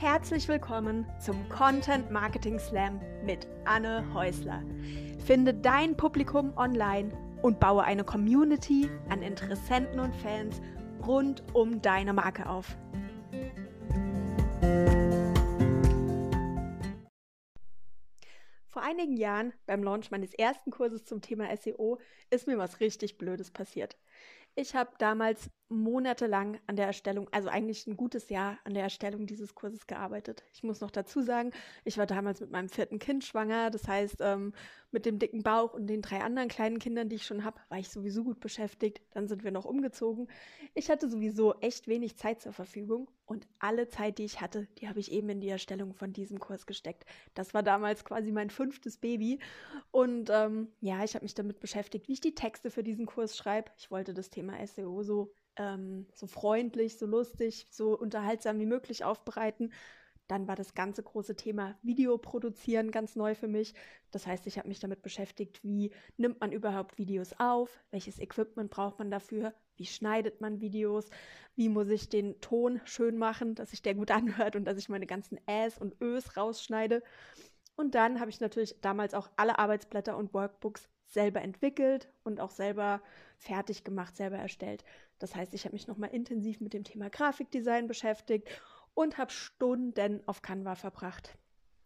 Herzlich willkommen zum Content Marketing Slam mit Anne Häusler. Finde dein Publikum online und baue eine Community an Interessenten und Fans rund um deine Marke auf. Vor einigen Jahren, beim Launch meines ersten Kurses zum Thema SEO, ist mir was richtig Blödes passiert. Ich habe damals monatelang an der Erstellung, also eigentlich ein gutes Jahr an der Erstellung dieses Kurses gearbeitet. Ich muss noch dazu sagen, ich war damals mit meinem vierten Kind schwanger. Das heißt, ähm, mit dem dicken Bauch und den drei anderen kleinen Kindern, die ich schon habe, war ich sowieso gut beschäftigt. Dann sind wir noch umgezogen. Ich hatte sowieso echt wenig Zeit zur Verfügung und alle Zeit, die ich hatte, die habe ich eben in die Erstellung von diesem Kurs gesteckt. Das war damals quasi mein fünftes Baby. Und ähm, ja, ich habe mich damit beschäftigt, wie ich die Texte für diesen Kurs schreibe. Ich wollte das Thema SEO so ähm, so freundlich, so lustig, so unterhaltsam wie möglich aufbereiten. Dann war das ganze große Thema Video produzieren ganz neu für mich. Das heißt, ich habe mich damit beschäftigt, wie nimmt man überhaupt Videos auf, welches Equipment braucht man dafür, wie schneidet man Videos, wie muss ich den Ton schön machen, dass sich der gut anhört und dass ich meine ganzen Äs und Ös rausschneide. Und dann habe ich natürlich damals auch alle Arbeitsblätter und Workbooks selber entwickelt und auch selber fertig gemacht, selber erstellt. Das heißt, ich habe mich nochmal intensiv mit dem Thema Grafikdesign beschäftigt und habe Stunden auf Canva verbracht.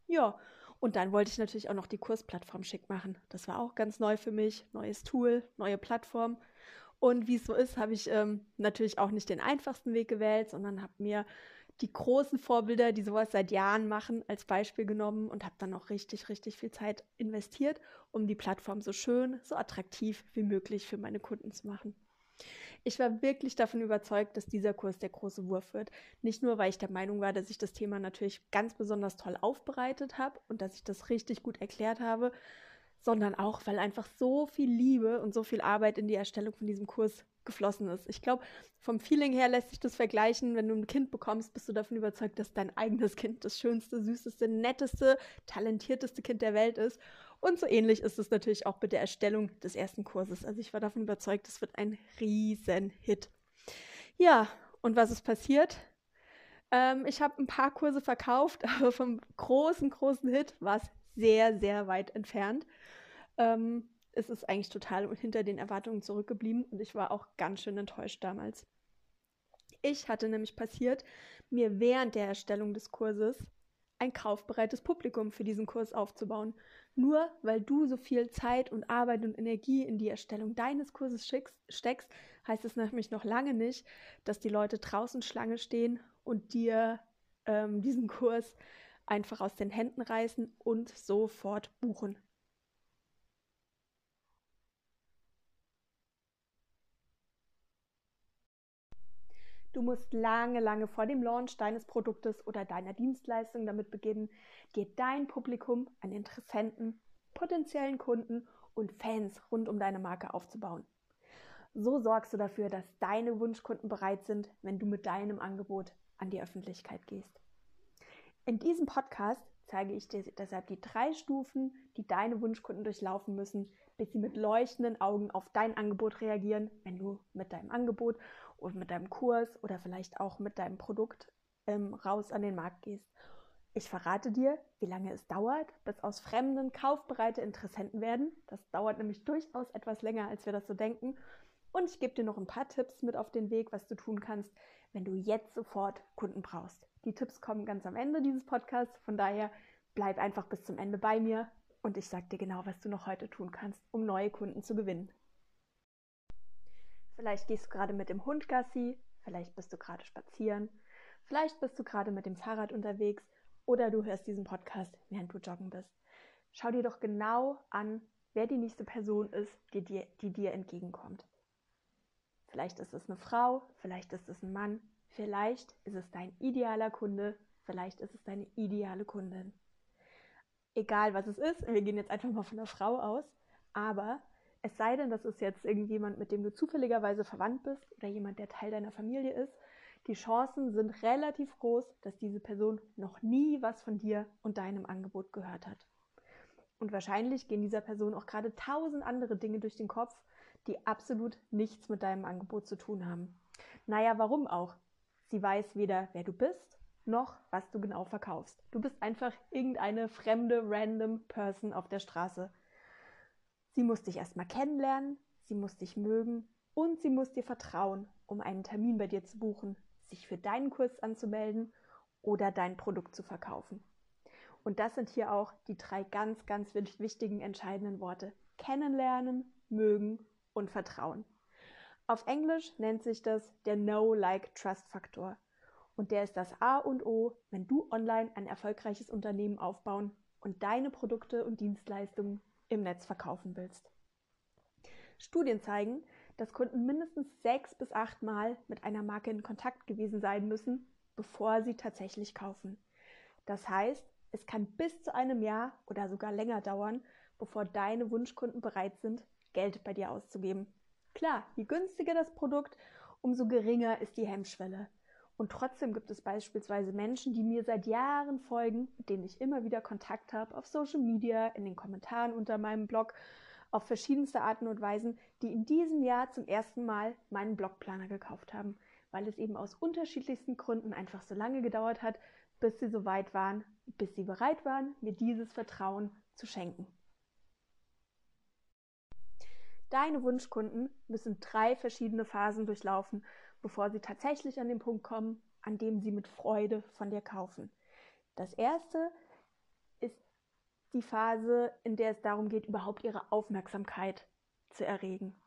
Ja, und dann wollte ich natürlich auch noch die Kursplattform schick machen. Das war auch ganz neu für mich. Neues Tool, neue Plattform. Und wie es so ist, habe ich ähm, natürlich auch nicht den einfachsten Weg gewählt, sondern habe mir die großen Vorbilder, die sowas seit Jahren machen, als Beispiel genommen und habe dann auch richtig, richtig viel Zeit investiert, um die Plattform so schön, so attraktiv wie möglich für meine Kunden zu machen. Ich war wirklich davon überzeugt, dass dieser Kurs der große Wurf wird. Nicht nur, weil ich der Meinung war, dass ich das Thema natürlich ganz besonders toll aufbereitet habe und dass ich das richtig gut erklärt habe, sondern auch, weil einfach so viel Liebe und so viel Arbeit in die Erstellung von diesem Kurs geflossen ist. Ich glaube, vom Feeling her lässt sich das vergleichen, wenn du ein Kind bekommst, bist du davon überzeugt, dass dein eigenes Kind das schönste, süßeste, netteste, talentierteste Kind der Welt ist. Und so ähnlich ist es natürlich auch mit der Erstellung des ersten Kurses. Also ich war davon überzeugt, es wird ein Riesenhit. Ja, und was ist passiert? Ähm, ich habe ein paar Kurse verkauft, aber vom großen, großen Hit war es sehr, sehr weit entfernt. Ähm, es ist eigentlich total hinter den Erwartungen zurückgeblieben und ich war auch ganz schön enttäuscht damals. Ich hatte nämlich passiert, mir während der Erstellung des Kurses ein kaufbereites Publikum für diesen Kurs aufzubauen. Nur weil du so viel Zeit und Arbeit und Energie in die Erstellung deines Kurses schickst, steckst, heißt es nämlich noch lange nicht, dass die Leute draußen Schlange stehen und dir ähm, diesen Kurs einfach aus den Händen reißen und sofort buchen. Du musst lange, lange vor dem Launch deines Produktes oder deiner Dienstleistung damit beginnen, dir dein Publikum an Interessenten, potenziellen Kunden und Fans rund um deine Marke aufzubauen. So sorgst du dafür, dass deine Wunschkunden bereit sind, wenn du mit deinem Angebot an die Öffentlichkeit gehst. In diesem Podcast zeige ich dir deshalb die drei Stufen, die deine Wunschkunden durchlaufen müssen, bis sie mit leuchtenden Augen auf dein Angebot reagieren, wenn du mit deinem Angebot und mit deinem Kurs oder vielleicht auch mit deinem Produkt ähm, raus an den Markt gehst. Ich verrate dir, wie lange es dauert, bis aus Fremden kaufbereite Interessenten werden. Das dauert nämlich durchaus etwas länger, als wir das so denken. Und ich gebe dir noch ein paar Tipps mit auf den Weg, was du tun kannst, wenn du jetzt sofort Kunden brauchst. Die Tipps kommen ganz am Ende dieses Podcasts. Von daher bleib einfach bis zum Ende bei mir und ich sage dir genau, was du noch heute tun kannst, um neue Kunden zu gewinnen. Vielleicht gehst du gerade mit dem Hund Gassi, vielleicht bist du gerade spazieren, vielleicht bist du gerade mit dem Fahrrad unterwegs oder du hörst diesen Podcast, während du joggen bist. Schau dir doch genau an, wer die nächste Person ist, die dir, die dir entgegenkommt. Vielleicht ist es eine Frau, vielleicht ist es ein Mann, vielleicht ist es dein idealer Kunde, vielleicht ist es deine ideale Kundin. Egal was es ist, wir gehen jetzt einfach mal von der Frau aus, aber es sei denn, das ist jetzt irgendjemand, mit dem du zufälligerweise verwandt bist oder jemand, der Teil deiner Familie ist. Die Chancen sind relativ groß, dass diese Person noch nie was von dir und deinem Angebot gehört hat. Und wahrscheinlich gehen dieser Person auch gerade tausend andere Dinge durch den Kopf, die absolut nichts mit deinem Angebot zu tun haben. Naja, warum auch? Sie weiß weder, wer du bist, noch was du genau verkaufst. Du bist einfach irgendeine fremde, random Person auf der Straße. Sie muss dich erstmal kennenlernen, sie muss dich mögen und sie muss dir vertrauen, um einen Termin bei dir zu buchen, sich für deinen Kurs anzumelden oder dein Produkt zu verkaufen. Und das sind hier auch die drei ganz, ganz wichtigen, entscheidenden Worte. Kennenlernen, mögen und vertrauen. Auf Englisch nennt sich das der Know-Like-Trust-Faktor. Und der ist das A und O, wenn du online ein erfolgreiches Unternehmen aufbauen und deine Produkte und Dienstleistungen im Netz verkaufen willst. Studien zeigen, dass Kunden mindestens sechs bis acht Mal mit einer Marke in Kontakt gewesen sein müssen, bevor sie tatsächlich kaufen. Das heißt, es kann bis zu einem Jahr oder sogar länger dauern, bevor deine Wunschkunden bereit sind, Geld bei dir auszugeben. Klar, je günstiger das Produkt, umso geringer ist die Hemmschwelle. Und trotzdem gibt es beispielsweise Menschen, die mir seit Jahren folgen, mit denen ich immer wieder Kontakt habe, auf Social Media, in den Kommentaren unter meinem Blog, auf verschiedenste Arten und Weisen, die in diesem Jahr zum ersten Mal meinen Blogplaner gekauft haben, weil es eben aus unterschiedlichsten Gründen einfach so lange gedauert hat, bis sie so weit waren, bis sie bereit waren, mir dieses Vertrauen zu schenken. Deine Wunschkunden müssen drei verschiedene Phasen durchlaufen, bevor sie tatsächlich an den Punkt kommen, an dem sie mit Freude von dir kaufen. Das erste ist die Phase, in der es darum geht, überhaupt ihre Aufmerksamkeit zu erregen.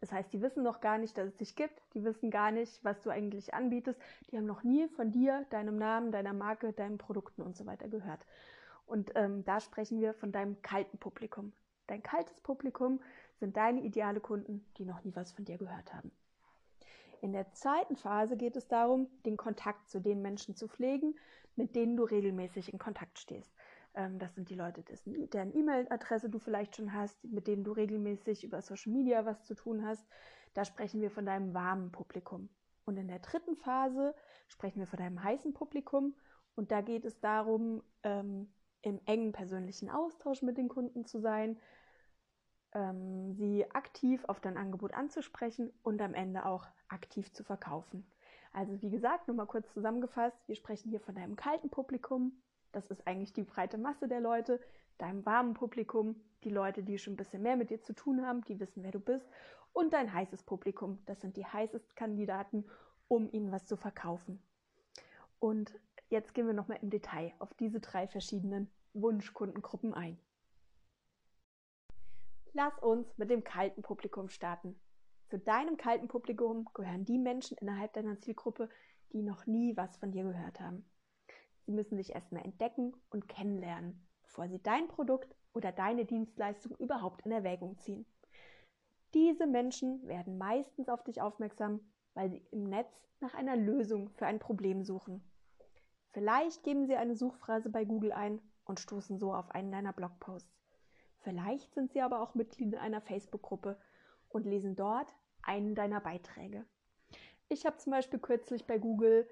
Das heißt, die wissen noch gar nicht, dass es dich gibt, die wissen gar nicht, was du eigentlich anbietest, die haben noch nie von dir, deinem Namen, deiner Marke, deinen Produkten und so weiter gehört. Und ähm, da sprechen wir von deinem kalten Publikum. Dein kaltes Publikum sind deine ideale Kunden, die noch nie was von dir gehört haben. In der zweiten Phase geht es darum, den Kontakt zu den Menschen zu pflegen, mit denen du regelmäßig in Kontakt stehst. Ähm, das sind die Leute, deren E-Mail-Adresse du vielleicht schon hast, mit denen du regelmäßig über Social Media was zu tun hast. Da sprechen wir von deinem warmen Publikum. Und in der dritten Phase sprechen wir von deinem heißen Publikum. Und da geht es darum, ähm, im engen persönlichen Austausch mit den Kunden zu sein, ähm, sie aktiv auf dein Angebot anzusprechen und am Ende auch aktiv zu verkaufen. Also wie gesagt, nur mal kurz zusammengefasst, wir sprechen hier von deinem kalten Publikum, das ist eigentlich die breite Masse der Leute, deinem warmen Publikum, die Leute, die schon ein bisschen mehr mit dir zu tun haben, die wissen, wer du bist, und dein heißes Publikum, das sind die heißesten Kandidaten, um ihnen was zu verkaufen. Und jetzt gehen wir nochmal im Detail auf diese drei verschiedenen Wunschkundengruppen ein. Lass uns mit dem kalten Publikum starten. Zu deinem kalten Publikum gehören die Menschen innerhalb deiner Zielgruppe, die noch nie was von dir gehört haben. Sie müssen dich erstmal entdecken und kennenlernen, bevor sie dein Produkt oder deine Dienstleistung überhaupt in Erwägung ziehen. Diese Menschen werden meistens auf dich aufmerksam, weil sie im Netz nach einer Lösung für ein Problem suchen. Vielleicht geben sie eine Suchphrase bei Google ein und stoßen so auf einen deiner Blogposts. Vielleicht sind sie aber auch Mitglied einer Facebook-Gruppe und lesen dort einen deiner Beiträge. Ich habe zum Beispiel kürzlich bei Google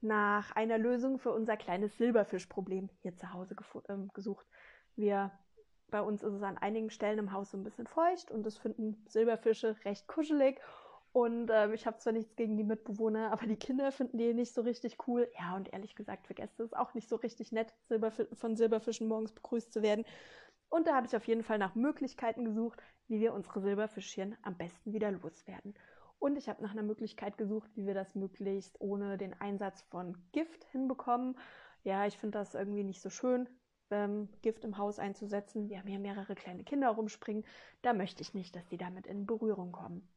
nach einer Lösung für unser kleines Silberfischproblem hier zu Hause äh, gesucht. Wir, bei uns ist es an einigen Stellen im Haus so ein bisschen feucht und das finden Silberfische recht kuschelig. Und äh, ich habe zwar nichts gegen die Mitbewohner, aber die Kinder finden die nicht so richtig cool. Ja, und ehrlich gesagt, vergesst es auch nicht so richtig nett, Silberf von Silberfischen morgens begrüßt zu werden. Und da habe ich auf jeden Fall nach Möglichkeiten gesucht, wie wir unsere Silberfischchen am besten wieder loswerden. Und ich habe nach einer Möglichkeit gesucht, wie wir das möglichst ohne den Einsatz von Gift hinbekommen. Ja, ich finde das irgendwie nicht so schön, ähm, Gift im Haus einzusetzen. Wir haben hier mehrere kleine Kinder rumspringen. Da möchte ich nicht, dass die damit in Berührung kommen.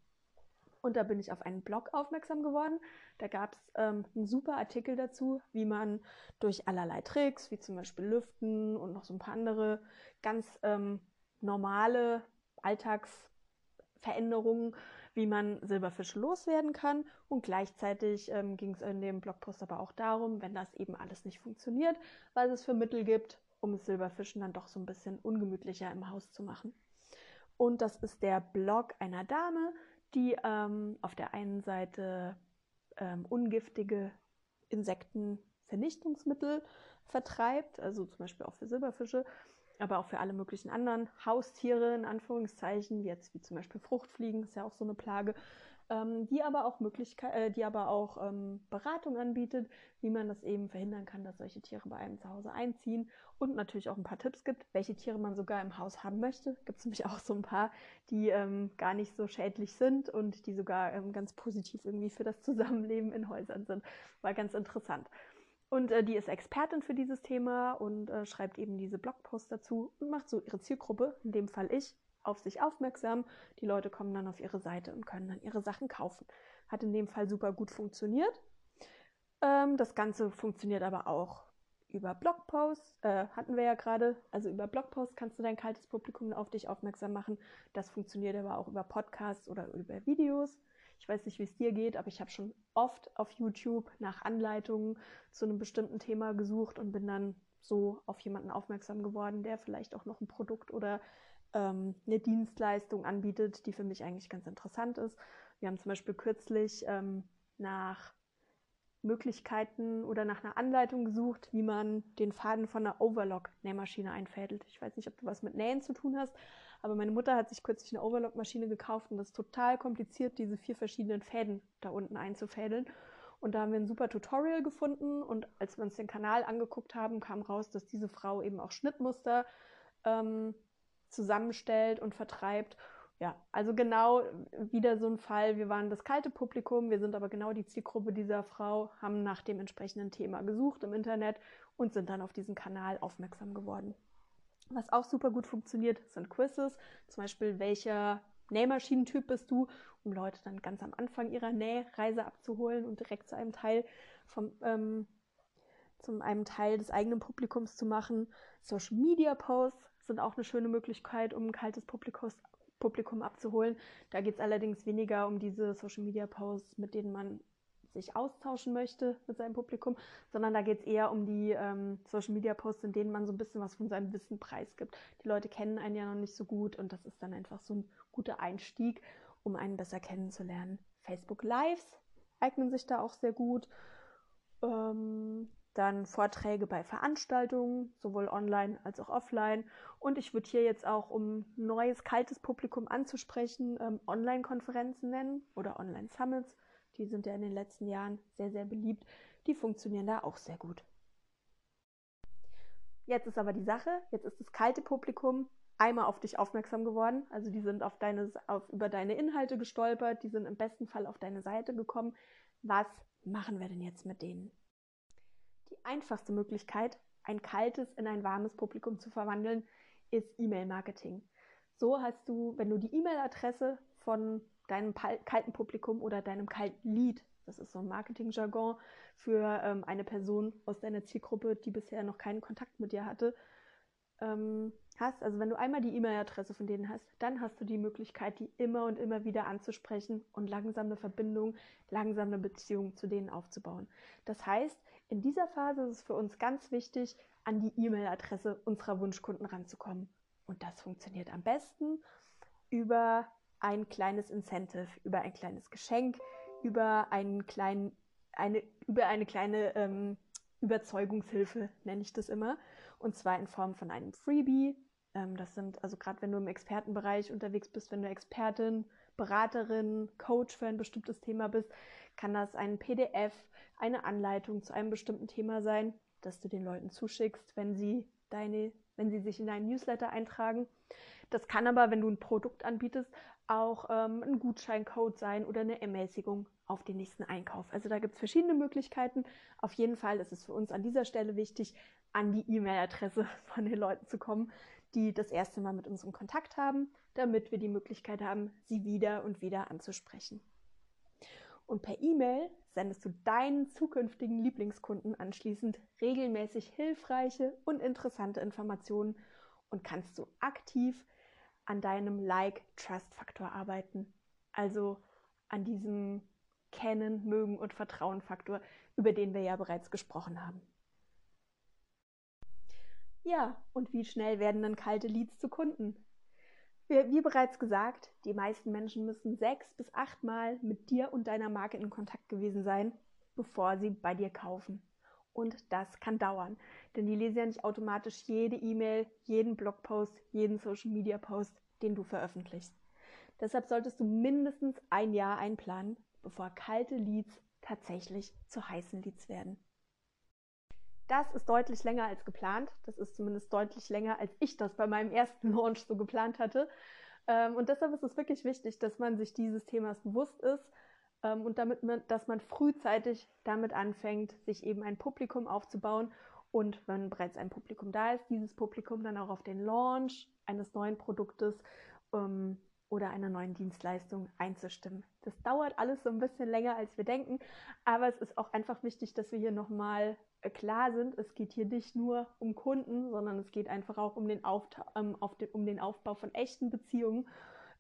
Und da bin ich auf einen Blog aufmerksam geworden. Da gab es ähm, einen super Artikel dazu, wie man durch allerlei Tricks, wie zum Beispiel Lüften und noch so ein paar andere ganz ähm, normale Alltagsveränderungen, wie man Silberfische loswerden kann. Und gleichzeitig ähm, ging es in dem Blogpost aber auch darum, wenn das eben alles nicht funktioniert, was es für Mittel gibt, um es Silberfischen dann doch so ein bisschen ungemütlicher im Haus zu machen. Und das ist der Blog einer Dame, die ähm, auf der einen Seite ähm, ungiftige Insektenvernichtungsmittel vertreibt, also zum Beispiel auch für Silberfische, aber auch für alle möglichen anderen Haustiere in Anführungszeichen, jetzt wie zum Beispiel Fruchtfliegen, ist ja auch so eine Plage, ähm, die aber auch Möglichkeit, äh, die aber auch ähm, Beratung anbietet, wie man das eben verhindern kann, dass solche Tiere bei einem zu Hause einziehen und natürlich auch ein paar Tipps gibt, welche Tiere man sogar im Haus haben möchte. Gibt es nämlich auch so ein paar, die ähm, gar nicht so schädlich sind und die sogar ähm, ganz positiv irgendwie für das Zusammenleben in Häusern sind. War ganz interessant. Und äh, die ist Expertin für dieses Thema und äh, schreibt eben diese Blogposts dazu und macht so ihre Zielgruppe, in dem Fall ich, auf sich aufmerksam. Die Leute kommen dann auf ihre Seite und können dann ihre Sachen kaufen. Hat in dem Fall super gut funktioniert. Ähm, das Ganze funktioniert aber auch über Blogposts, äh, hatten wir ja gerade. Also über Blogposts kannst du dein kaltes Publikum auf dich aufmerksam machen. Das funktioniert aber auch über Podcasts oder über Videos. Ich weiß nicht, wie es dir geht, aber ich habe schon oft auf YouTube nach Anleitungen zu einem bestimmten Thema gesucht und bin dann so auf jemanden aufmerksam geworden, der vielleicht auch noch ein Produkt oder ähm, eine Dienstleistung anbietet, die für mich eigentlich ganz interessant ist. Wir haben zum Beispiel kürzlich ähm, nach Möglichkeiten oder nach einer Anleitung gesucht, wie man den Faden von einer Overlock-Nähmaschine einfädelt. Ich weiß nicht, ob du was mit Nähen zu tun hast, aber meine Mutter hat sich kürzlich eine Overlock-Maschine gekauft und das ist total kompliziert, diese vier verschiedenen Fäden da unten einzufädeln. Und da haben wir ein super Tutorial gefunden und als wir uns den Kanal angeguckt haben, kam raus, dass diese Frau eben auch Schnittmuster ähm, zusammenstellt und vertreibt. Ja, also genau wieder so ein Fall. Wir waren das kalte Publikum, wir sind aber genau die Zielgruppe dieser Frau, haben nach dem entsprechenden Thema gesucht im Internet und sind dann auf diesen Kanal aufmerksam geworden. Was auch super gut funktioniert, sind Quizzes. Zum Beispiel, welcher Nähmaschinentyp bist du, um Leute dann ganz am Anfang ihrer Nähreise abzuholen und direkt zu einem Teil vom ähm, zum einem Teil des eigenen Publikums zu machen. Social Media Posts sind auch eine schöne Möglichkeit, um ein kaltes Publikum, Publikum abzuholen. Da geht es allerdings weniger um diese Social Media Posts, mit denen man sich austauschen möchte mit seinem Publikum, sondern da geht es eher um die ähm, Social Media Posts, in denen man so ein bisschen was von seinem Wissen preisgibt. Die Leute kennen einen ja noch nicht so gut und das ist dann einfach so ein guter Einstieg, um einen besser kennenzulernen. Facebook Lives eignen sich da auch sehr gut. Ähm, dann Vorträge bei Veranstaltungen, sowohl online als auch offline. Und ich würde hier jetzt auch, um neues, kaltes Publikum anzusprechen, ähm, Online-Konferenzen nennen oder Online-Summits. Die sind ja in den letzten Jahren sehr, sehr beliebt. Die funktionieren da auch sehr gut. Jetzt ist aber die Sache, jetzt ist das kalte Publikum einmal auf dich aufmerksam geworden. Also die sind auf deine, auf, über deine Inhalte gestolpert, die sind im besten Fall auf deine Seite gekommen. Was machen wir denn jetzt mit denen? Die einfachste Möglichkeit, ein kaltes in ein warmes Publikum zu verwandeln, ist E-Mail-Marketing. So hast du, wenn du die E-Mail-Adresse von deinem kalten Publikum oder deinem kalten Lead, das ist so ein Marketing-Jargon für ähm, eine Person aus deiner Zielgruppe, die bisher noch keinen Kontakt mit dir hatte, ähm, hast, also wenn du einmal die E-Mail-Adresse von denen hast, dann hast du die Möglichkeit, die immer und immer wieder anzusprechen und langsam eine Verbindung, langsam eine Beziehung zu denen aufzubauen. Das heißt, in dieser Phase ist es für uns ganz wichtig, an die E-Mail-Adresse unserer Wunschkunden ranzukommen. Und das funktioniert am besten über ein kleines Incentive, über ein kleines Geschenk, über einen kleinen, eine, über eine kleine ähm, Überzeugungshilfe, nenne ich das immer. Und zwar in Form von einem Freebie. Ähm, das sind, also gerade wenn du im Expertenbereich unterwegs bist, wenn du Expertin, Beraterin, Coach für ein bestimmtes Thema bist, kann das ein PDF, eine Anleitung zu einem bestimmten Thema sein, das du den Leuten zuschickst, wenn sie deine, wenn sie sich in deinen Newsletter eintragen. Das kann aber, wenn du ein Produkt anbietest, auch ähm, ein Gutscheincode sein oder eine Ermäßigung auf den nächsten Einkauf. Also da gibt es verschiedene Möglichkeiten. Auf jeden Fall ist es für uns an dieser Stelle wichtig, an die E-Mail-Adresse von den Leuten zu kommen, die das erste Mal mit uns in Kontakt haben, damit wir die Möglichkeit haben, sie wieder und wieder anzusprechen. Und per E-Mail sendest du deinen zukünftigen Lieblingskunden anschließend regelmäßig hilfreiche und interessante Informationen und kannst so aktiv an deinem Like-Trust-Faktor arbeiten. Also an diesem Kennen, Mögen und Vertrauen-Faktor, über den wir ja bereits gesprochen haben. Ja, und wie schnell werden dann kalte Leads zu Kunden? Wie, bereits gesagt, die meisten Menschen müssen sechs bis acht Mal mit dir und deiner Marke in Kontakt gewesen sein, bevor sie bei dir kaufen. Und das kann dauern, denn die lesen ja nicht automatisch jede E-Mail, jeden Blogpost, jeden Social-Media-Post, den du veröffentlichst. Deshalb solltest du mindestens ein Jahr einplanen, bevor kalte Leads tatsächlich zu heißen Leads werden. Das ist deutlich länger als geplant. Das ist zumindest deutlich länger, als ich das bei meinem ersten Launch so geplant hatte. Ähm, und deshalb ist es wirklich wichtig, dass man sich dieses Themas bewusst ist ähm, und damit man, dass man frühzeitig damit anfängt, sich eben ein Publikum aufzubauen und wenn bereits ein Publikum da ist, dieses Publikum dann auch auf den Launch eines neuen Produktes ähm, oder einer neuen Dienstleistung einzustimmen. Das dauert alles so ein bisschen länger, als wir denken, aber es ist auch einfach wichtig, dass wir hier nochmal äh, klar sind, es geht hier nicht nur um Kunden, sondern es geht einfach auch um den, Aufta ähm, den, um den Aufbau von echten Beziehungen.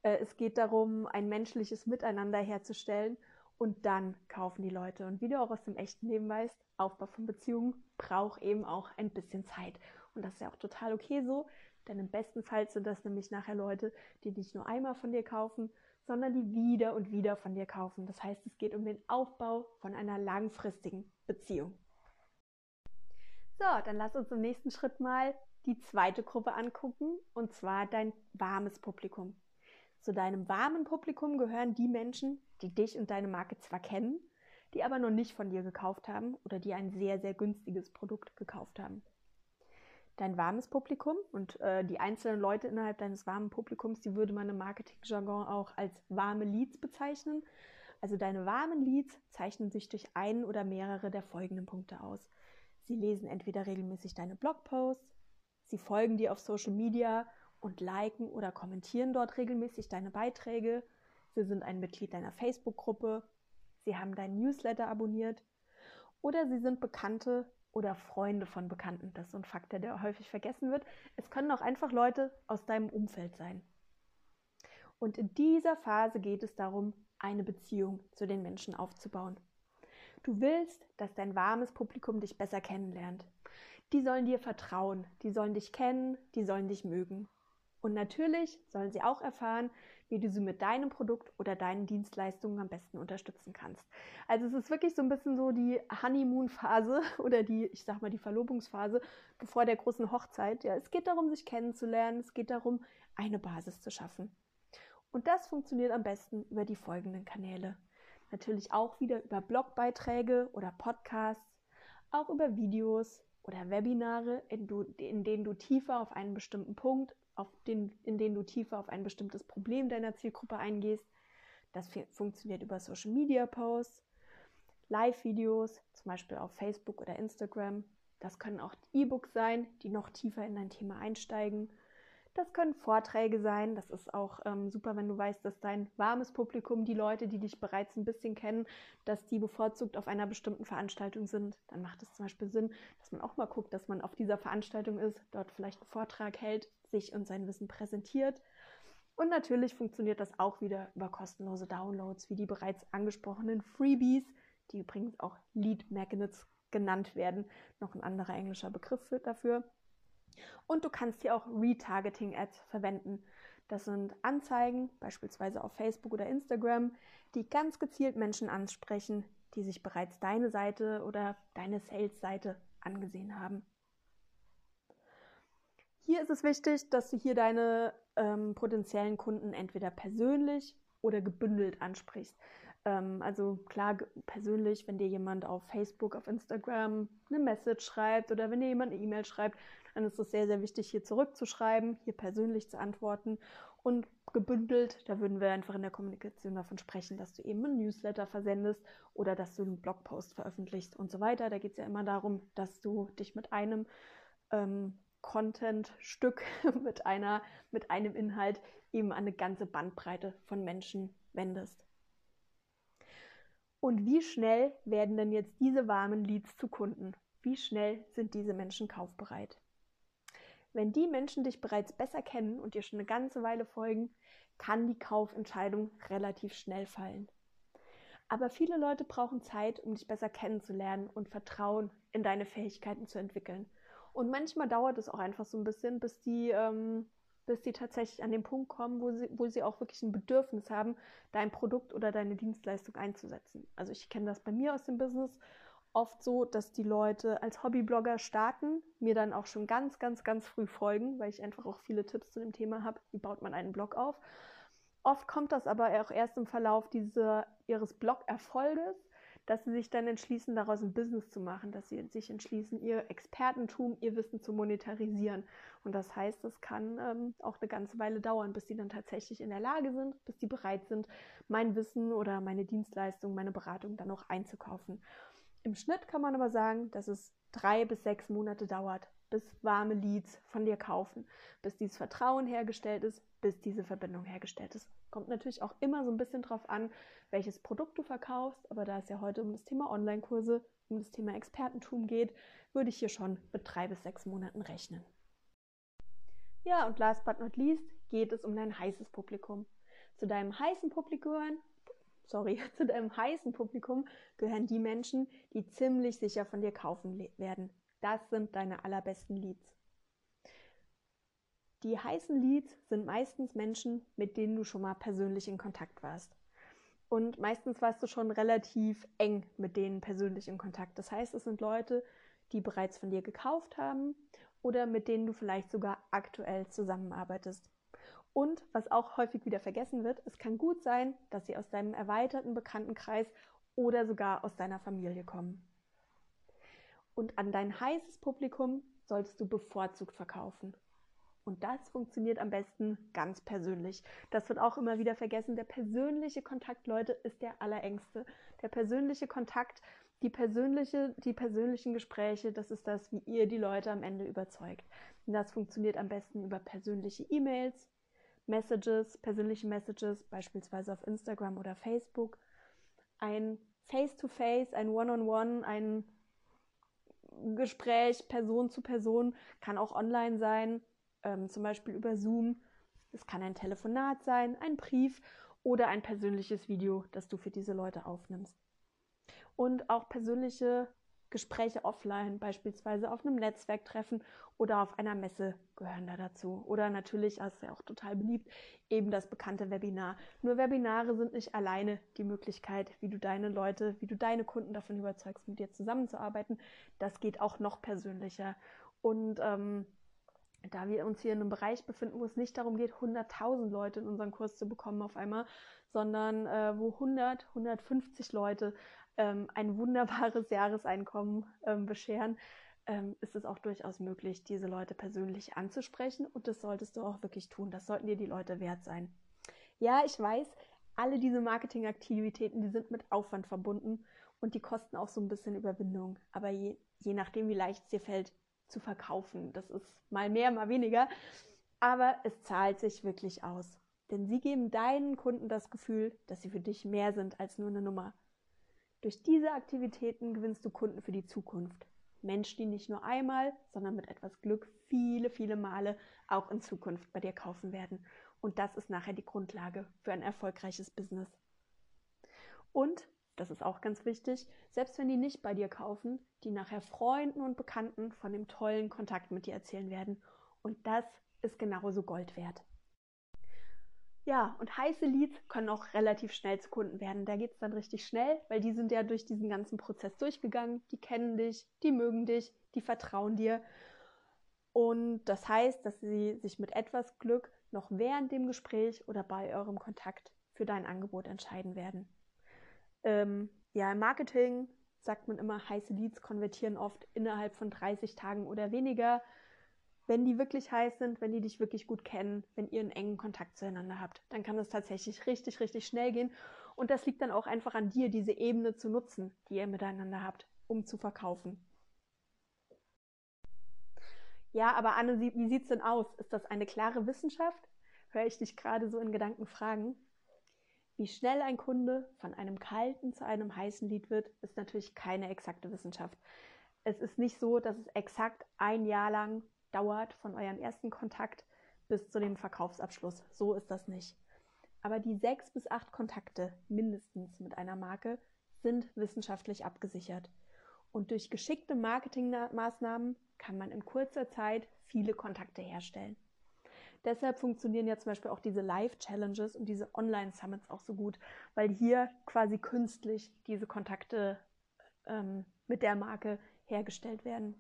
Äh, es geht darum, ein menschliches Miteinander herzustellen und dann kaufen die Leute. Und wie du auch aus dem echten Leben weißt, Aufbau von Beziehungen braucht eben auch ein bisschen Zeit. Und das ist ja auch total okay so, denn im besten Fall sind das nämlich nachher Leute, die nicht nur einmal von dir kaufen, sondern die wieder und wieder von dir kaufen. Das heißt, es geht um den Aufbau von einer langfristigen Beziehung. So, dann lass uns im nächsten Schritt mal die zweite Gruppe angucken, und zwar dein warmes Publikum. Zu deinem warmen Publikum gehören die Menschen, die dich und deine Marke zwar kennen, die aber noch nicht von dir gekauft haben oder die ein sehr, sehr günstiges Produkt gekauft haben. Dein warmes Publikum und äh, die einzelnen Leute innerhalb deines warmen Publikums, die würde man im Marketingjargon auch als warme Leads bezeichnen. Also deine warmen Leads zeichnen sich durch einen oder mehrere der folgenden Punkte aus. Sie lesen entweder regelmäßig deine Blogposts, sie folgen dir auf Social Media und liken oder kommentieren dort regelmäßig deine Beiträge, sie sind ein Mitglied deiner Facebook-Gruppe, sie haben deinen Newsletter abonniert oder sie sind Bekannte oder Freunde von Bekannten. Das ist ein Faktor, der häufig vergessen wird. Es können auch einfach Leute aus deinem Umfeld sein. Und in dieser Phase geht es darum, eine Beziehung zu den Menschen aufzubauen. Du willst, dass dein warmes Publikum dich besser kennenlernt. Die sollen dir vertrauen, die sollen dich kennen, die sollen dich mögen. Und natürlich sollen sie auch erfahren, wie du sie mit deinem Produkt oder deinen Dienstleistungen am besten unterstützen kannst. Also es ist wirklich so ein bisschen so die Honeymoon-Phase oder die, ich sag mal, die Verlobungsphase bevor der großen Hochzeit. Ja, es geht darum, sich kennenzulernen, es geht darum, eine Basis zu schaffen. Und das funktioniert am besten über die folgenden Kanäle natürlich auch wieder über Blogbeiträge oder Podcasts, auch über Videos oder Webinare, in, du, in denen du tiefer auf einen bestimmten Punkt, auf den, in denen du tiefer auf ein bestimmtes Problem deiner Zielgruppe eingehst. Das funktioniert über Social Media Posts, Live-Videos, zum Beispiel auf Facebook oder Instagram. Das können auch E-Books sein, die noch tiefer in dein Thema einsteigen das können Vorträge sein. Das ist auch ähm, super, wenn du weißt, dass dein warmes Publikum, die Leute, die dich bereits ein bisschen kennen, dass die bevorzugt auf einer bestimmten Veranstaltung sind. Dann macht es zum Beispiel Sinn, dass man auch mal guckt, dass man auf dieser Veranstaltung ist, dort vielleicht einen Vortrag hält, sich und sein Wissen präsentiert. Und natürlich funktioniert das auch wieder über kostenlose Downloads, wie die bereits angesprochenen Freebies, die übrigens auch Lead Magnets genannt werden. Noch ein anderer englischer Begriff dafür. Und du kannst hier auch Retargeting-Ads verwenden. Das sind Anzeigen, beispielsweise auf Facebook oder Instagram, die ganz gezielt Menschen ansprechen, die sich bereits deine Seite oder deine Sales-Seite angesehen haben. Hier ist es wichtig, dass du hier deine ähm, potenziellen Kunden entweder persönlich oder gebündelt ansprichst. Ähm, also klar, persönlich, wenn dir jemand auf Facebook, auf Instagram eine Message schreibt oder wenn dir jemand eine E-Mail schreibt, dann ist es sehr, sehr wichtig, hier zurückzuschreiben, hier persönlich zu antworten und gebündelt, da würden wir einfach in der Kommunikation davon sprechen, dass du eben einen Newsletter versendest oder dass du einen Blogpost veröffentlichst und so weiter. Da geht es ja immer darum, dass du dich mit einem ähm, Content-Stück, mit, einer, mit einem Inhalt eben an eine ganze Bandbreite von Menschen wendest. Und wie schnell werden denn jetzt diese warmen Leads zu Kunden? Wie schnell sind diese Menschen kaufbereit? Wenn die Menschen dich bereits besser kennen und dir schon eine ganze Weile folgen, kann die Kaufentscheidung relativ schnell fallen. Aber viele Leute brauchen Zeit, um dich besser kennenzulernen und Vertrauen in deine Fähigkeiten zu entwickeln. Und manchmal dauert es auch einfach so ein bisschen, bis die, ähm, bis die tatsächlich an den Punkt kommen, wo sie, wo sie auch wirklich ein Bedürfnis haben, dein Produkt oder deine Dienstleistung einzusetzen. Also ich kenne das bei mir aus dem Business oft so, dass die Leute als Hobbyblogger starten, mir dann auch schon ganz, ganz, ganz früh folgen, weil ich einfach auch viele Tipps zu dem Thema habe, wie baut man einen Blog auf. Oft kommt das aber auch erst im Verlauf dieser, ihres Blog-Erfolges, dass sie sich dann entschließen, daraus ein Business zu machen, dass sie sich entschließen, ihr Expertentum, ihr Wissen zu monetarisieren. Und das heißt, es kann ähm, auch eine ganze Weile dauern, bis sie dann tatsächlich in der Lage sind, bis sie bereit sind, mein Wissen oder meine Dienstleistung, meine Beratung dann auch einzukaufen. Im Schnitt kann man aber sagen, dass es drei bis sechs Monate dauert, bis warme Leads von dir kaufen, bis dieses Vertrauen hergestellt ist, bis diese Verbindung hergestellt ist. Kommt natürlich auch immer so ein bisschen drauf an, welches Produkt du verkaufst, aber da es ja heute um das Thema Online-Kurse, um das Thema Expertentum geht, würde ich hier schon mit drei bis sechs Monaten rechnen. Ja, und last but not least geht es um dein heißes Publikum. Zu deinem heißen Publikum, sorry, zu deinem heißen Publikum gehören die Menschen, die ziemlich sicher von dir kaufen werden. Das sind deine allerbesten Leads. Die heißen Leads sind meistens Menschen, mit denen du schon mal persönlich in Kontakt warst. Und meistens warst du schon relativ eng mit denen persönlich in Kontakt. Das heißt, es sind Leute, die bereits von dir gekauft haben oder mit denen du vielleicht sogar aktuell zusammenarbeitest. Und was auch häufig wieder vergessen wird, es kann gut sein, dass sie aus deinem erweiterten Bekanntenkreis oder sogar aus deiner Familie kommen. Und an dein heißes Publikum solltest du bevorzugt verkaufen. Und das funktioniert am besten ganz persönlich. Das wird auch immer wieder vergessen. Der persönliche Kontakt, Leute, ist der allerengste. Der persönliche Kontakt, die persönliche, die persönlichen Gespräche, das ist das, wie ihr die Leute am Ende überzeugt. Und das funktioniert am besten über persönliche E-Mails, Messages, persönliche Messages, beispielsweise auf Instagram oder Facebook. Ein Face-to-Face, -face, ein One-on-One, -on -One, ein Gespräch Person zu Person kann auch online sein ähm, zum Beispiel über Zoom. Es kann ein Telefonat sein, ein Brief oder ein persönliches Video, das du für diese Leute aufnimmst. Und auch persönliche Gespräche offline, beispielsweise auf einem Netzwerktreffen oder auf einer Messe gehören da dazu. Oder natürlich, das ist ja auch total beliebt, eben das bekannte Webinar. Nur Webinare sind nicht alleine die Möglichkeit, wie du deine Leute, wie du deine Kunden davon überzeugst, mit dir zusammenzuarbeiten. Das geht auch noch persönlicher. Und ähm, da wir uns hier in einem Bereich befinden, wo es nicht darum geht, 100.000 Leute in unseren Kurs zu bekommen auf einmal, sondern äh, wo 100, 150 Leute ähm, ein wunderbares Jahreseinkommen ähm, bescheren, ähm, ist es auch durchaus möglich, diese Leute persönlich anzusprechen und das solltest du auch wirklich tun. Das sollten dir die Leute wert sein. Ja, ich weiß, alle diese Marketingaktivitäten, die sind mit Aufwand verbunden und die kosten auch so ein bisschen Überwindung. Aber je, je nachdem, wie leicht es dir fällt, zu verkaufen. Das ist mal mehr, mal weniger. Aber es zahlt sich wirklich aus. Denn sie geben deinen Kunden das Gefühl, dass sie für dich mehr sind als nur eine Nummer. Durch diese Aktivitäten gewinnst du Kunden für die Zukunft. Menschen, die nicht nur einmal, sondern mit etwas Glück viele, viele Male auch in Zukunft bei dir kaufen werden. Und das ist nachher die Grundlage für ein erfolgreiches Business. Und das ist auch ganz wichtig, selbst wenn die nicht bei dir kaufen, die nachher Freunden und Bekannten von dem tollen Kontakt mit dir erzählen werden. Und das ist genauso Gold wert. Ja, und heiße Leads können auch relativ schnell zu Kunden werden. Da geht es dann richtig schnell, weil die sind ja durch diesen ganzen Prozess durchgegangen. Die kennen dich, die mögen dich, die vertrauen dir. Und das heißt, dass sie sich mit etwas Glück noch während dem Gespräch oder bei eurem Kontakt für dein Angebot entscheiden werden. Ähm, ja, im Marketing sagt man immer, heiße Leads konvertieren oft innerhalb von 30 Tagen oder weniger. Wenn die wirklich heiß sind, wenn die dich wirklich gut kennen, wenn ihr einen engen Kontakt zueinander habt, dann kann es tatsächlich richtig, richtig schnell gehen. Und das liegt dann auch einfach an dir, diese Ebene zu nutzen, die ihr miteinander habt, um zu verkaufen. Ja, aber Anne, wie sieht es denn aus? Ist das eine klare Wissenschaft? Höre ich dich gerade so in Gedanken fragen? Wie schnell ein Kunde von einem kalten zu einem heißen Lied wird, ist natürlich keine exakte Wissenschaft. Es ist nicht so, dass es exakt ein Jahr lang dauert von eurem ersten Kontakt bis zu dem Verkaufsabschluss. So ist das nicht. Aber die sechs bis acht Kontakte mindestens mit einer Marke sind wissenschaftlich abgesichert. Und durch geschickte Marketingmaßnahmen kann man in kurzer Zeit viele Kontakte herstellen. Deshalb funktionieren ja zum Beispiel auch diese Live-Challenges und diese Online-Summits auch so gut, weil hier quasi künstlich diese Kontakte ähm, mit der Marke hergestellt werden.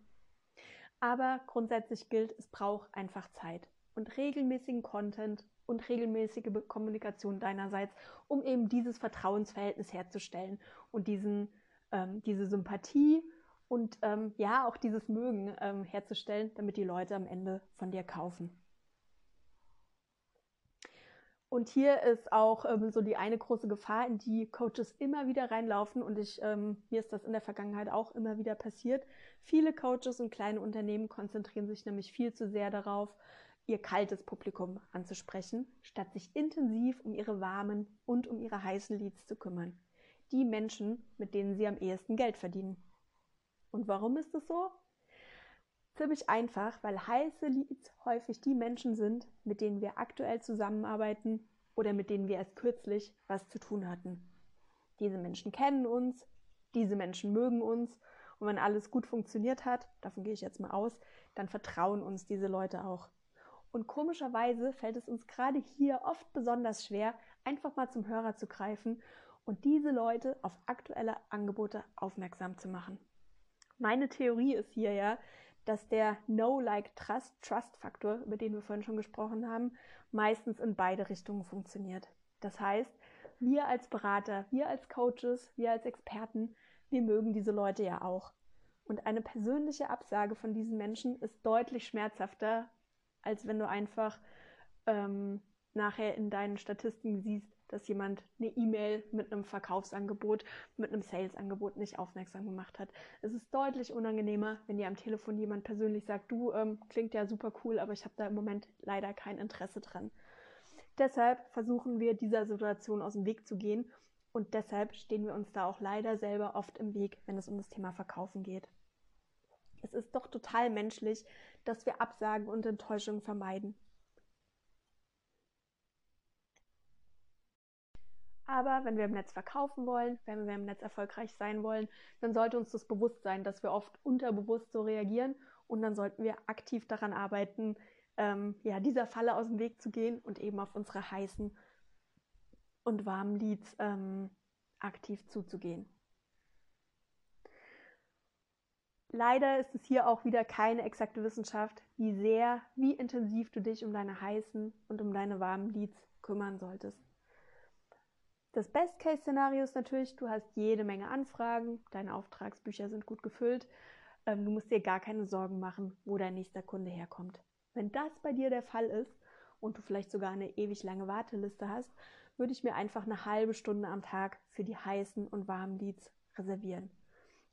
Aber grundsätzlich gilt, es braucht einfach Zeit und regelmäßigen Content und regelmäßige Kommunikation deinerseits, um eben dieses Vertrauensverhältnis herzustellen und diesen, ähm, diese Sympathie und ähm, ja auch dieses Mögen ähm, herzustellen, damit die Leute am Ende von dir kaufen. Und hier ist auch ähm, so die eine große Gefahr, in die Coaches immer wieder reinlaufen. Und ich, ähm, mir ist das in der Vergangenheit auch immer wieder passiert. Viele Coaches und kleine Unternehmen konzentrieren sich nämlich viel zu sehr darauf, ihr kaltes Publikum anzusprechen, statt sich intensiv um ihre warmen und um ihre heißen Leads zu kümmern. Die Menschen, mit denen sie am ehesten Geld verdienen. Und warum ist es so? Ziemlich einfach, weil heiße Leads häufig die Menschen sind, mit denen wir aktuell zusammenarbeiten oder mit denen wir erst kürzlich was zu tun hatten. Diese Menschen kennen uns, diese Menschen mögen uns und wenn alles gut funktioniert hat, davon gehe ich jetzt mal aus, dann vertrauen uns diese Leute auch. Und komischerweise fällt es uns gerade hier oft besonders schwer, einfach mal zum Hörer zu greifen und diese Leute auf aktuelle Angebote aufmerksam zu machen. Meine Theorie ist hier ja, dass der No-Like-Trust-Trust-Faktor, über den wir vorhin schon gesprochen haben, meistens in beide Richtungen funktioniert. Das heißt, wir als Berater, wir als Coaches, wir als Experten, wir mögen diese Leute ja auch. Und eine persönliche Absage von diesen Menschen ist deutlich schmerzhafter, als wenn du einfach ähm, nachher in deinen Statistiken siehst, dass jemand eine E-Mail mit einem Verkaufsangebot, mit einem Salesangebot nicht aufmerksam gemacht hat. Es ist deutlich unangenehmer, wenn dir am Telefon jemand persönlich sagt, du ähm, klingt ja super cool, aber ich habe da im Moment leider kein Interesse dran. Deshalb versuchen wir dieser Situation aus dem Weg zu gehen und deshalb stehen wir uns da auch leider selber oft im Weg, wenn es um das Thema Verkaufen geht. Es ist doch total menschlich, dass wir Absagen und Enttäuschungen vermeiden. Aber wenn wir im Netz verkaufen wollen, wenn wir im Netz erfolgreich sein wollen, dann sollte uns das bewusst sein, dass wir oft unterbewusst so reagieren und dann sollten wir aktiv daran arbeiten, ähm, ja, dieser Falle aus dem Weg zu gehen und eben auf unsere heißen und warmen Leads ähm, aktiv zuzugehen. Leider ist es hier auch wieder keine exakte Wissenschaft, wie sehr, wie intensiv du dich um deine heißen und um deine warmen Leads kümmern solltest. Das Best-Case-Szenario ist natürlich, du hast jede Menge Anfragen, deine Auftragsbücher sind gut gefüllt, ähm, du musst dir gar keine Sorgen machen, wo dein nächster Kunde herkommt. Wenn das bei dir der Fall ist und du vielleicht sogar eine ewig lange Warteliste hast, würde ich mir einfach eine halbe Stunde am Tag für die heißen und warmen Leads reservieren.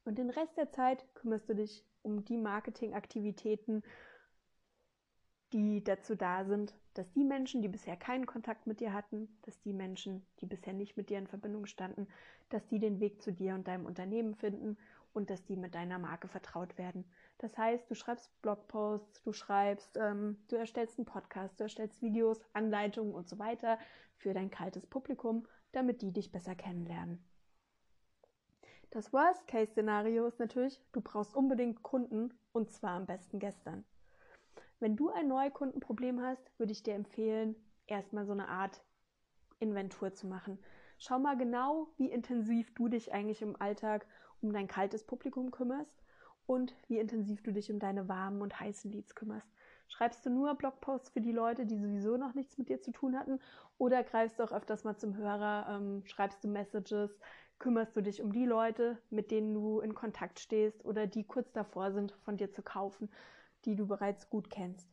Und den Rest der Zeit kümmerst du dich um die Marketingaktivitäten, die dazu da sind, dass die Menschen, die bisher keinen Kontakt mit dir hatten, dass die Menschen, die bisher nicht mit dir in Verbindung standen, dass die den Weg zu dir und deinem Unternehmen finden und dass die mit deiner Marke vertraut werden. Das heißt, du schreibst Blogposts, du schreibst, ähm, du erstellst einen Podcast, du erstellst Videos, Anleitungen und so weiter für dein kaltes Publikum, damit die dich besser kennenlernen. Das Worst-Case-Szenario ist natürlich, du brauchst unbedingt Kunden und zwar am besten gestern. Wenn du ein Neukundenproblem hast, würde ich dir empfehlen, erstmal so eine Art Inventur zu machen. Schau mal genau, wie intensiv du dich eigentlich im Alltag um dein kaltes Publikum kümmerst und wie intensiv du dich um deine warmen und heißen Leads kümmerst. Schreibst du nur Blogposts für die Leute, die sowieso noch nichts mit dir zu tun hatten, oder greifst du auch öfters mal zum Hörer, ähm, schreibst du Messages, kümmerst du dich um die Leute, mit denen du in Kontakt stehst oder die kurz davor sind, von dir zu kaufen die du bereits gut kennst.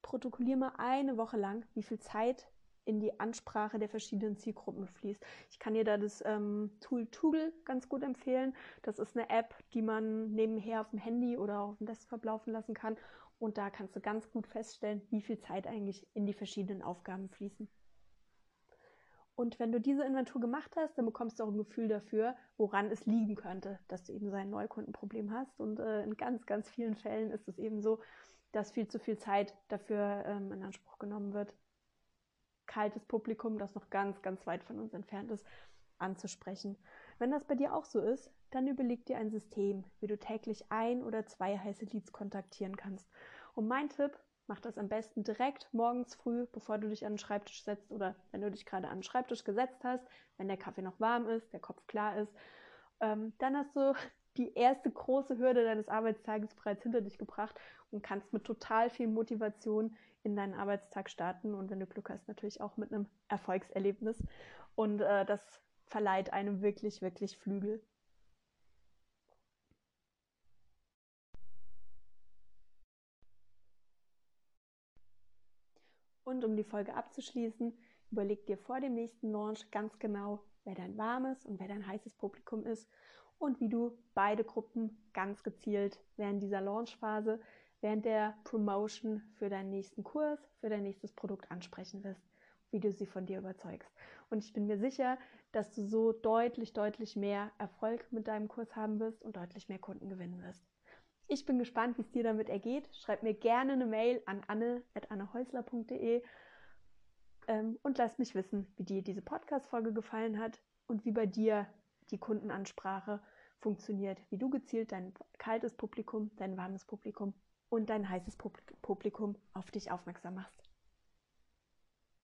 Protokollier mal eine Woche lang, wie viel Zeit in die Ansprache der verschiedenen Zielgruppen fließt. Ich kann dir da das ähm, Tool Toogle ganz gut empfehlen. Das ist eine App, die man nebenher auf dem Handy oder auf dem Desktop laufen lassen kann. Und da kannst du ganz gut feststellen, wie viel Zeit eigentlich in die verschiedenen Aufgaben fließen. Und wenn du diese Inventur gemacht hast, dann bekommst du auch ein Gefühl dafür, woran es liegen könnte, dass du eben so ein Neukundenproblem hast. Und äh, in ganz, ganz vielen Fällen ist es eben so, dass viel zu viel Zeit dafür ähm, in Anspruch genommen wird, kaltes Publikum, das noch ganz, ganz weit von uns entfernt ist, anzusprechen. Wenn das bei dir auch so ist, dann überleg dir ein System, wie du täglich ein oder zwei heiße Leads kontaktieren kannst. Und mein Tipp, Mach das am besten direkt morgens früh, bevor du dich an den Schreibtisch setzt oder wenn du dich gerade an den Schreibtisch gesetzt hast, wenn der Kaffee noch warm ist, der Kopf klar ist. Ähm, dann hast du die erste große Hürde deines Arbeitstages bereits hinter dich gebracht und kannst mit total viel Motivation in deinen Arbeitstag starten und wenn du Glück hast, natürlich auch mit einem Erfolgserlebnis. Und äh, das verleiht einem wirklich, wirklich Flügel. Und um die Folge abzuschließen, überleg dir vor dem nächsten Launch ganz genau, wer dein warmes und wer dein heißes Publikum ist und wie du beide Gruppen ganz gezielt während dieser Launchphase, während der Promotion für deinen nächsten Kurs, für dein nächstes Produkt ansprechen wirst, wie du sie von dir überzeugst. Und ich bin mir sicher, dass du so deutlich, deutlich mehr Erfolg mit deinem Kurs haben wirst und deutlich mehr Kunden gewinnen wirst. Ich bin gespannt, wie es dir damit ergeht. Schreib mir gerne eine Mail an anne.annehäusler.de ähm, und lass mich wissen, wie dir diese Podcast-Folge gefallen hat und wie bei dir die Kundenansprache funktioniert, wie du gezielt dein kaltes Publikum, dein warmes Publikum und dein heißes Publikum auf dich aufmerksam machst.